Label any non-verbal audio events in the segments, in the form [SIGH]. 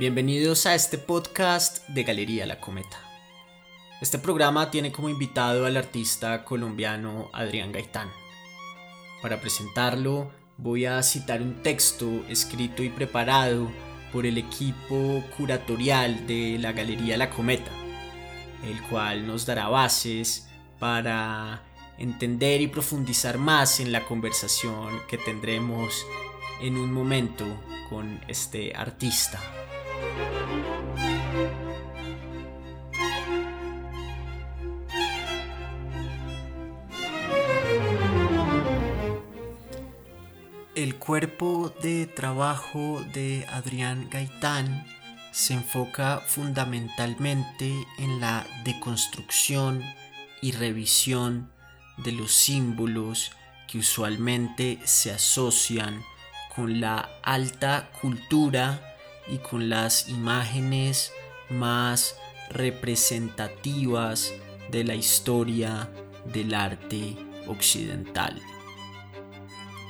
Bienvenidos a este podcast de Galería La Cometa. Este programa tiene como invitado al artista colombiano Adrián Gaitán. Para presentarlo voy a citar un texto escrito y preparado por el equipo curatorial de la Galería La Cometa, el cual nos dará bases para entender y profundizar más en la conversación que tendremos en un momento con este artista. El cuerpo de trabajo de Adrián Gaitán se enfoca fundamentalmente en la deconstrucción y revisión de los símbolos que usualmente se asocian con la alta cultura y con las imágenes más representativas de la historia del arte occidental.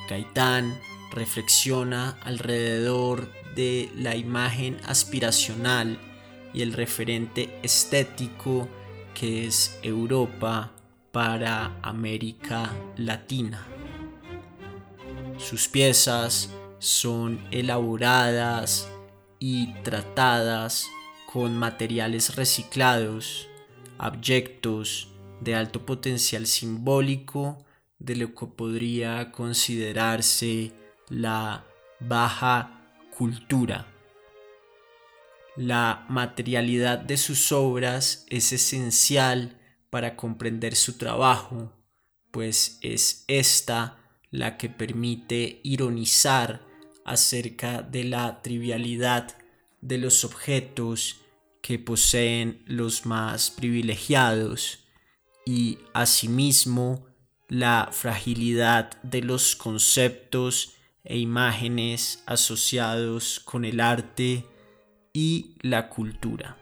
Gaitán reflexiona alrededor de la imagen aspiracional y el referente estético que es Europa para América Latina. Sus piezas son elaboradas y tratadas con materiales reciclados, abyectos de alto potencial simbólico de lo que podría considerarse la baja cultura. La materialidad de sus obras es esencial para comprender su trabajo, pues es esta la que permite ironizar acerca de la trivialidad de los objetos que poseen los más privilegiados y asimismo la fragilidad de los conceptos e imágenes asociados con el arte y la cultura.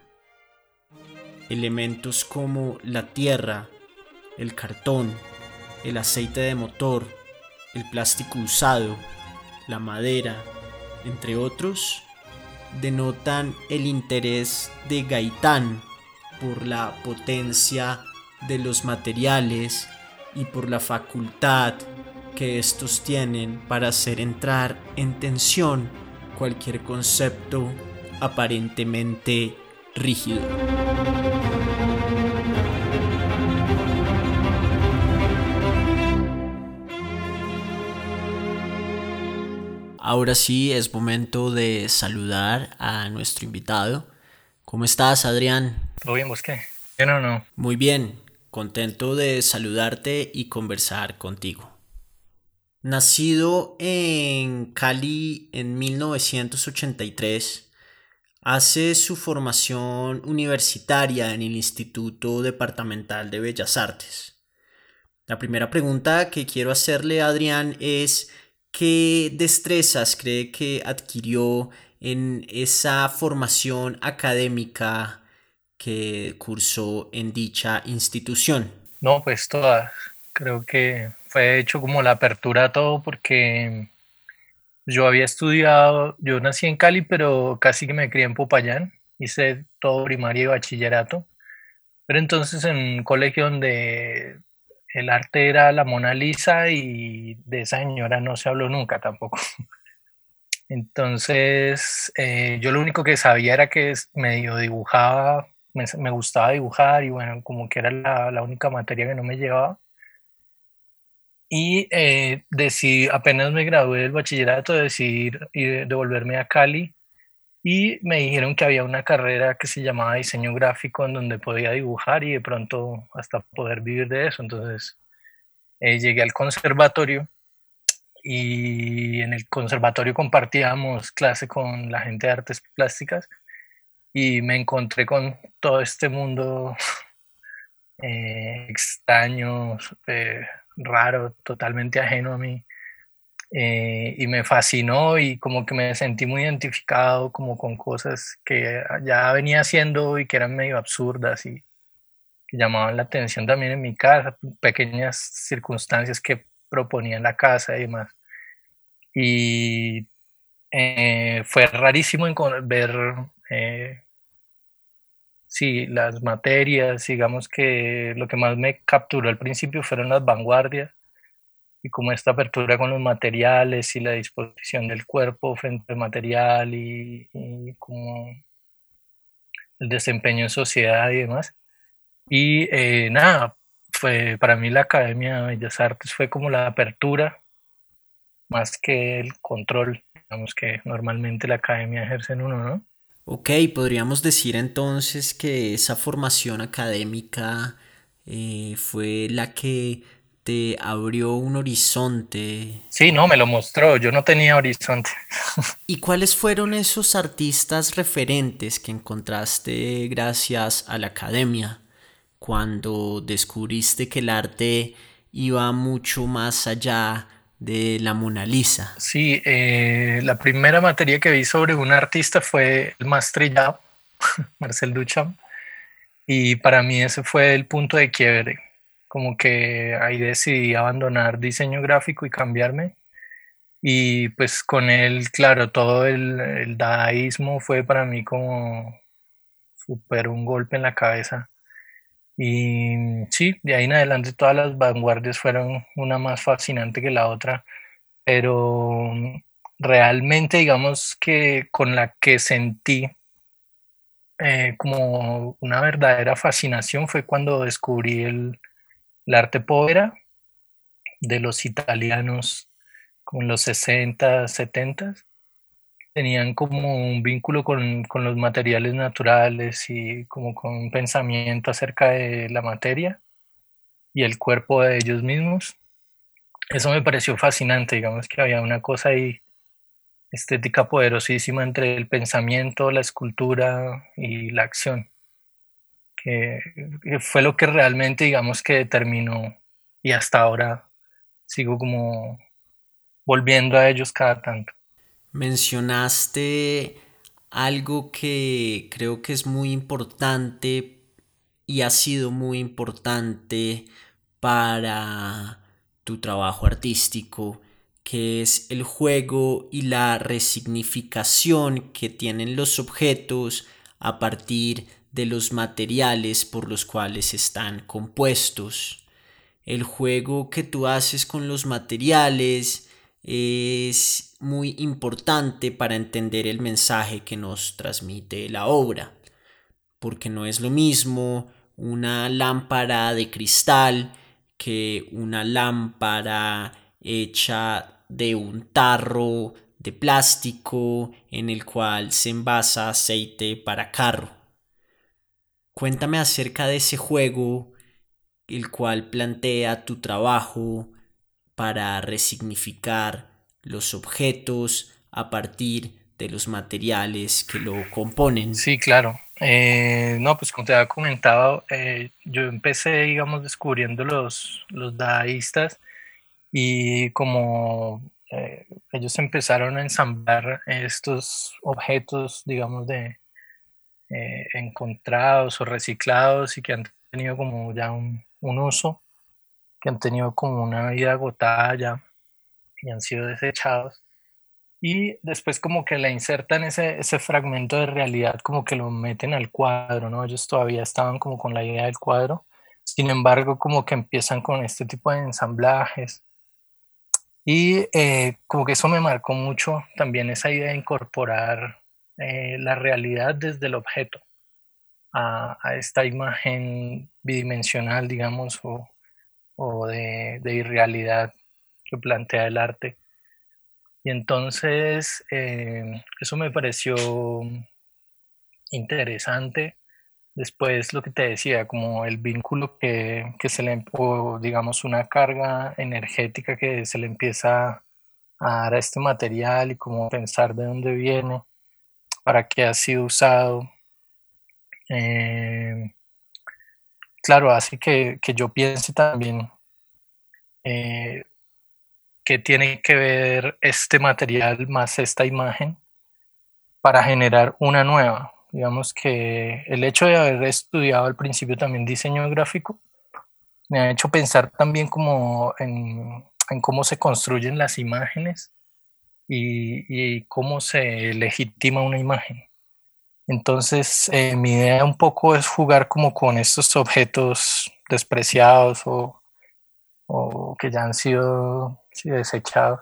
Elementos como la tierra, el cartón, el aceite de motor, el plástico usado, la madera, entre otros, denotan el interés de Gaitán por la potencia de los materiales y por la facultad que estos tienen para hacer entrar en tensión cualquier concepto aparentemente rígido. Ahora sí es momento de saludar a nuestro invitado. ¿Cómo estás, Adrián? ¿Todo bien, vos qué? ¿Bien o no? Muy bien, contento de saludarte y conversar contigo. Nacido en Cali en 1983, hace su formación universitaria en el Instituto Departamental de Bellas Artes. La primera pregunta que quiero hacerle a Adrián es ¿Qué destrezas cree que adquirió en esa formación académica que cursó en dicha institución? No, pues todas. Creo que fue hecho como la apertura a todo porque yo había estudiado, yo nací en Cali, pero casi que me crié en Popayán, hice todo primaria y bachillerato. Pero entonces en un colegio donde el arte era la Mona Lisa y de esa señora no se habló nunca tampoco. [LAUGHS] Entonces, eh, yo lo único que sabía era que medio dibujaba, me, gustaba dibujar y bueno, como que era la, única materia que no me llevaba. Y eh, decidí, apenas me gradué del bachillerato, decidí devolverme a Cali y me dijeron que había una carrera que se llamaba diseño gráfico en donde podía dibujar y de pronto hasta poder vivir de eso. Entonces eh, llegué al conservatorio y en el conservatorio compartíamos clase con la gente de artes plásticas y me encontré con todo este mundo eh, extraño, raro, totalmente ajeno a mí eh, y me fascinó y como que me sentí muy identificado como con cosas que ya venía haciendo y que eran medio absurdas y que llamaban la atención también en mi casa, pequeñas circunstancias que proponía en la casa y demás. Y eh, fue rarísimo ver Eh, sí, las materias, digamos que lo que más me capturó al principio fueron las vanguardias y como esta apertura con los materiales y la disposición del cuerpo frente al material y, como el desempeño en sociedad y demás. Y eh, nada, fue para mí la Academia de Bellas Artes fue como la apertura más que el control, digamos que normalmente la academia ejerce en uno, ¿no? Ok, podríamos decir entonces que esa formación académica eh, fue la que te abrió un horizonte. Sí, no, me lo mostró, yo no tenía horizonte. [LAUGHS] ¿Y cuáles fueron esos artistas referentes que encontraste gracias a la academia cuando descubriste que el arte iba mucho más allá de la Mona Lisa. Sí, eh, la primera materia que vi sobre un artista fue el más trillado, [LAUGHS] Marcel Duchamp, y para mí ese fue el punto de quiebre, como que ahí decidí abandonar diseño gráfico y cambiarme, y pues con él, claro, todo el, el dadaísmo fue para mí como súper un golpe en la cabeza. Y mm, sí, de ahí en adelante todas las vanguardias fueron una más fascinante que la otra, pero mm, realmente digamos que con la que sentí eh, como una verdadera fascinación fue cuando descubrí el, el arte povera de los italianos como en los 60, 70 tenían como un vínculo con, con, los materiales naturales y como con un pensamiento acerca de la materia y el cuerpo de ellos mismos. Eso me pareció fascinante, digamos que había una cosa ahí estética poderosísima entre el pensamiento, la escultura y la acción, que, fue lo que realmente, digamos, que determinó y hasta ahora sigo como volviendo a ellos cada tanto. Mencionaste algo que creo que es muy importante y ha sido muy importante para tu trabajo artístico, que es el juego y la resignificación que tienen los objetos a partir de los materiales por los cuales están compuestos. El juego que tú haces con los materiales es muy importante para entender el mensaje que nos transmite la obra, porque no es lo mismo una lámpara de cristal que una lámpara hecha de un tarro de plástico en el cual se envasa aceite para carro. Cuéntame acerca de ese juego, el cual plantea tu trabajo para resignificar los objetos a partir de los materiales que lo componen. Sí, claro. Eh, no, pues como te había comentado, eh, yo empecé, digamos, descubriendo los, los dadaístas y como eh, ellos empezaron a ensamblar estos objetos, digamos, de encontrados o reciclados y que han tenido como ya un, un uso, que han tenido como una vida agotada ya y han sido desechados. Y después como que le insertan ese, ese fragmento de realidad, como que lo meten al cuadro, ¿no? Ellos todavía estaban como con la idea del cuadro, sin embargo como que empiezan con este tipo de ensamblajes. Y eh, como que eso me marcó mucho también esa idea de incorporar eh, la realidad desde el objeto a, esta imagen bidimensional, digamos, o, o de, irrealidad que plantea el arte. Y entonces eh, eso me pareció interesante. Después lo que te decía, como el vínculo que, se le, o digamos una carga energética que se le empieza a dar a este material y como pensar de dónde viene, para qué ha sido usado. Eh, claro, así que, yo piense también eh, que tiene que ver este material más esta imagen para generar una nueva. Digamos que el hecho de haber estudiado al principio también diseño gráfico me ha hecho pensar también en, cómo se construyen las imágenes y, cómo se legitima una imagen. Entonces, eh, mi idea un poco es jugar como con estos objetos despreciados o, o que ya han sido desechados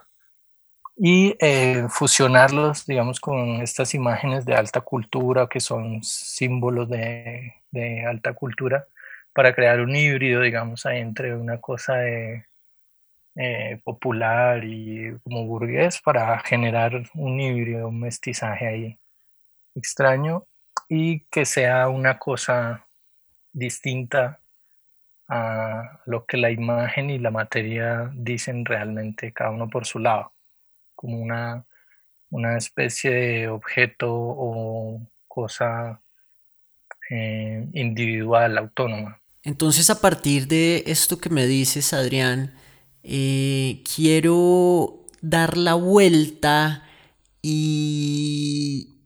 y eh, fusionarlos, digamos, con estas imágenes de alta cultura que son símbolos de, de alta cultura para crear un híbrido, digamos, entre una cosa de, eh, popular y como burgués para generar un híbrido, un mestizaje ahí extraño y que sea una cosa distinta a lo que la imagen y la materia dicen realmente cada uno por su lado, como una, una especie de objeto o cosa eh, individual, autónoma. Entonces, a partir de esto que me dices, Adrián, eh, quiero dar la vuelta y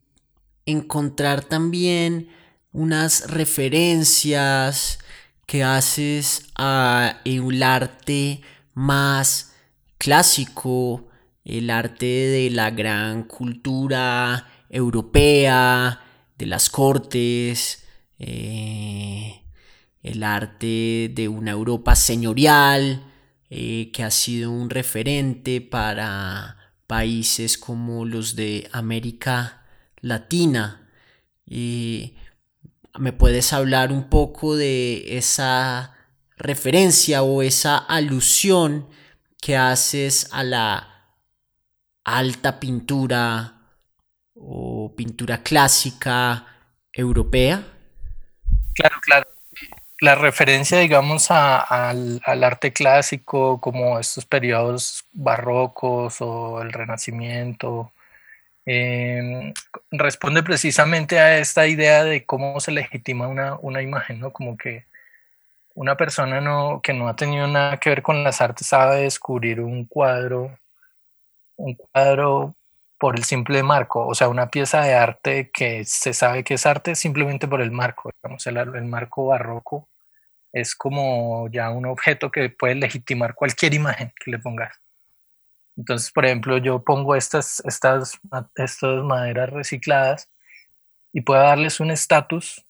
encontrar también unas referencias que haces a el arte más clásico, el arte de la gran cultura europea, de las cortes, eh, el arte de una Europa señorial, eh, que ha sido un referente para países como los de América Latina. ¿Me puedes hablar un poco de esa referencia o esa alusión que haces a la alta pintura o pintura clásica europea? Claro, claro la referencia, digamos, al, arte clásico, como estos periodos barrocos o el Renacimiento, em, responde precisamente a esta idea de cómo se legitima una, una imagen, ¿no? Como que una persona no, que no ha tenido nada que ver con las artes sabe descubrir un cuadro, un cuadro por el simple marco, o sea, una pieza de arte que se sabe que es arte simplemente por el marco, digamos, el, el marco barroco es como ya un objeto que puede legitimar cualquier [LAUGHS] imagen que le pongas. Entonces, por ejemplo, yo pongo estas, estas, estas maderas recicladas y puedo darles un estatus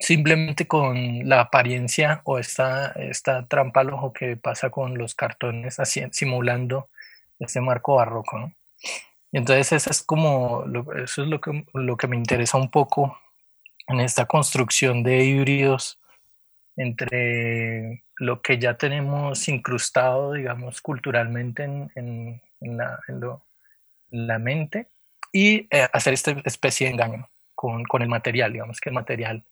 simplemente con la apariencia o esta, esta trampa al ojo que pasa con los cartones así, simulando ese marco barroco. Y entonces eso es como, eso es lo que, lo que me interesa un poco en esta construcción de híbridos entre lo que ya tenemos incrustado, digamos, culturalmente en, la, la, mente y eh, hacer esta especie de engaño con, con, el material, digamos que el material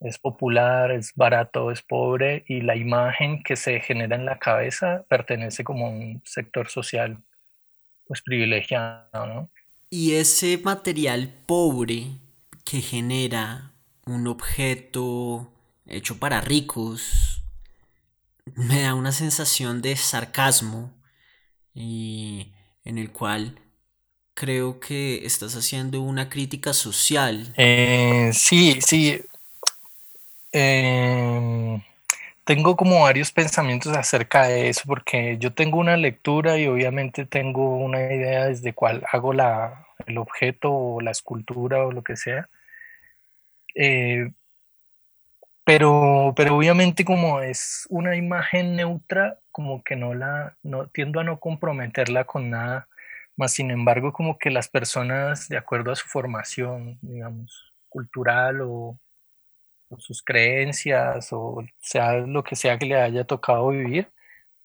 es popular, es barato, es pobre y la imagen que se genera en la cabeza pertenece como a un sector social pues privilegiado, ¿no? Y ese material pobre que genera un objeto hecho para ricos, me da una sensación de sarcasmo y en el cual creo que estás haciendo una crítica social. Eh, sí, sí. Em, tengo como varios pensamientos acerca de eso, porque yo tengo una lectura y obviamente tengo una idea desde cuál hago la, el objeto o la escultura o lo que sea. Eh, pero, pero obviamente como es una imagen neutra, como que no la, no, tiendo a no comprometerla con nada, más sin embargo como que las personas, de acuerdo a su formación, digamos, cultural o, sus creencias, o sea lo que sea que le haya tocado vivir,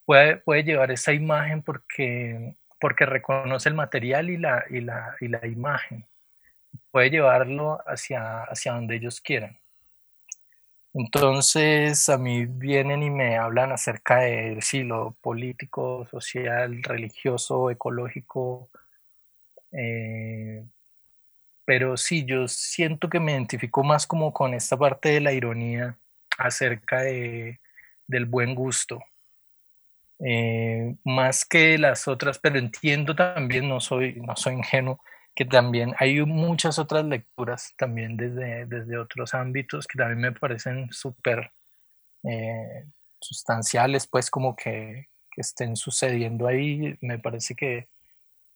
puede, puede llevar esa imagen porque, porque reconoce el material y la, y la, y la imagen. Puede llevarlo hacia, hacia donde ellos quieran. Entonces a mí vienen y me hablan acerca de sí, lo político, social, religioso, ecológico. Eh, pero sí, yo siento que me identifico más como con esta parte de la ironía acerca de, del buen gusto. Eh, más que las otras, pero entiendo también, no soy, no soy ingenuo, que también hay muchas otras lecturas también desde, desde otros ámbitos que también me parecen súper eh, sustanciales, pues como que, que, estén sucediendo ahí, me parece que,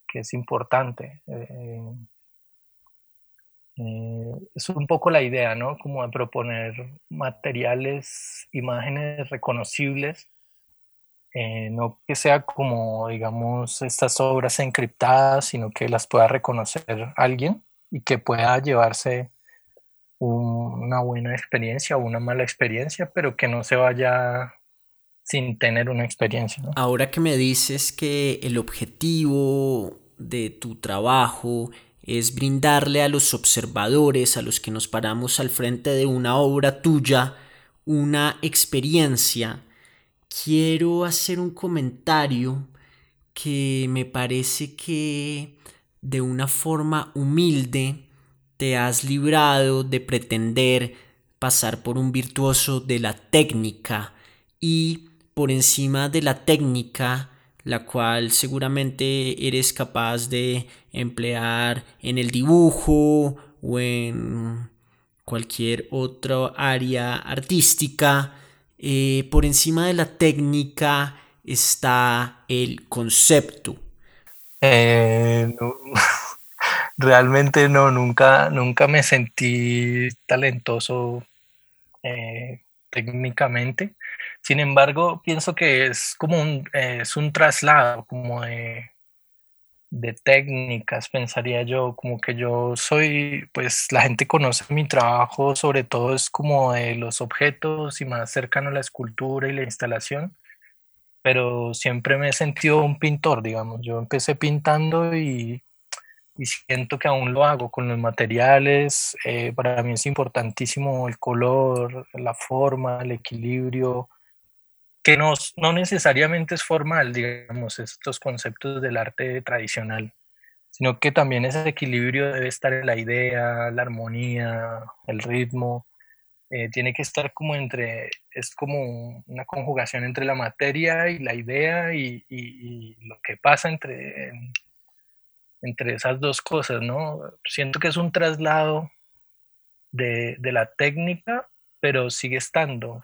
que es importante. Eh, Eh, es un poco la idea, ¿no? Como de proponer materiales, imágenes reconocibles, eh, no que sea como, digamos, estas obras encriptadas, sino que las pueda reconocer alguien y que pueda llevarse una buena experiencia o una mala experiencia, pero que no se vaya sin tener una experiencia. Ahora que me dices que el objetivo de tu trabajo es brindarle a los observadores, a los que nos paramos al frente de una obra tuya, una experiencia, quiero hacer un comentario que me parece que de una forma humilde te has librado de pretender pasar por un virtuoso de la técnica y por encima de la técnica la cual seguramente eres capaz de emplear en el dibujo o en cualquier otra área artística. Eh, por encima de la técnica está el concepto. Eh, [LAUGHS] realmente no, nunca, nunca me sentí talentoso eh, técnicamente. Sin embargo, pienso que es como un, es un traslado como de, de técnicas, pensaría yo, como que yo soy, pues la gente conoce mi trabajo, sobre todo es como de los objetos y más cercano a la escultura y la instalación, pero siempre me he sentido un pintor, digamos, yo empecé pintando y, y siento que aún lo hago con los materiales, eh, para mí es importantísimo el color, la forma, el equilibrio, que no, no necesariamente es formal, digamos, estos conceptos del arte tradicional, sino que también ese equilibrio debe estar en la idea, la armonía, el ritmo, eh, tiene que estar como entre, es como una conjugación entre la materia y la idea y, lo que pasa entre, entre esas dos cosas, ¿no? Siento que es un traslado de, de la técnica, pero sigue estando,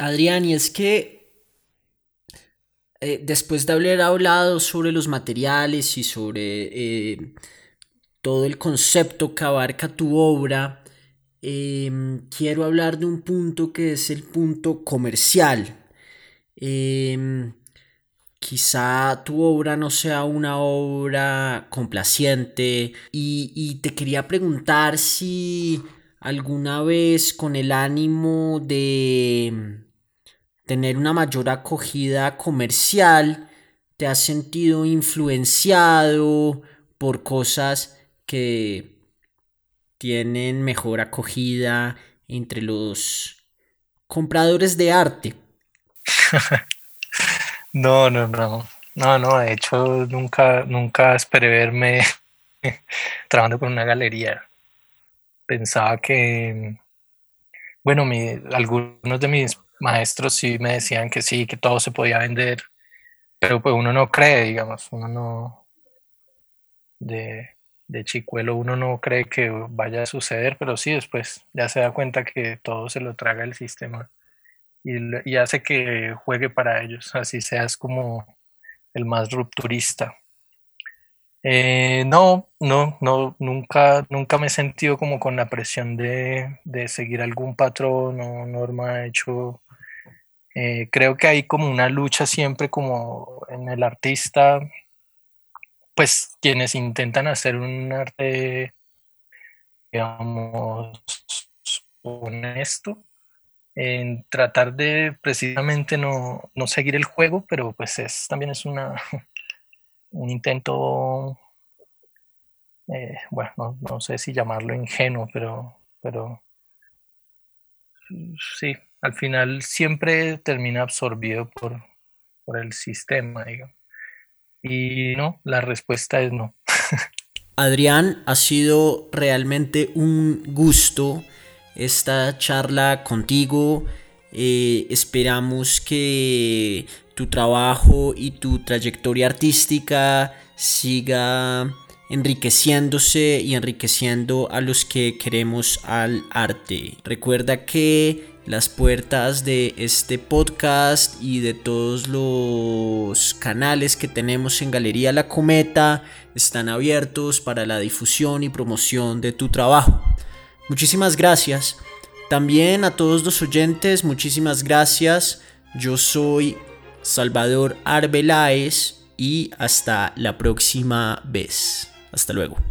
Adrián, y es que eh, después de haber hablado sobre los materiales y sobre eh, todo el concepto que abarca tu obra, em, quiero hablar de un punto que es el punto comercial. Em, quizá tu obra no sea una obra complaciente y te quería preguntar si alguna vez con el ánimo de tener una mayor acogida comercial, te has sentido influenciado por cosas que tienen mejor acogida entre los compradores de arte. [LAUGHS] no, no, no. No, no, de hecho nunca, nunca esperé verme [LAUGHS] trabajando con una galería. Pensaba que, bueno, algunos de mis maestros sí me decían que sí, que todo se podía vender, pero pues uno no cree, digamos, uno no, de, de chicuelo uno no cree que vaya a suceder, pero sí después ya se da cuenta que todo se lo traga el sistema y, y hace que juegue para ellos, así seas como el más rupturista. Eh, no, no, no, nunca, nunca me he sentido como con la presión de, de seguir algún patrón o norma. hecho, eh, creo que hay como una lucha siempre como en el artista, pues quienes intentan hacer un arte, digamos, honesto, en tratar de precisamente no, no seguir el juego, pero pues es, también es una, [LAUGHS] un intento, eh, bueno, no, no, sé si llamarlo ingenuo, pero, pero sí, al final siempre termina absorbido por, por el sistema, digamos. Y no, la respuesta es no. [LAUGHS] Adrián, ha sido realmente un gusto esta charla contigo. Eh, esperamos que tu trabajo y tu trayectoria artística siga enriqueciéndose y enriqueciendo a los que queremos al arte. Recuerda que las puertas de este podcast y de todos los canales que tenemos en Galería La Cometa están abiertos para la difusión y promoción de tu trabajo. Muchísimas gracias. También a todos los oyentes, muchísimas gracias. Yo soy Salvador Arbeláez y hasta la próxima vez. Hasta luego.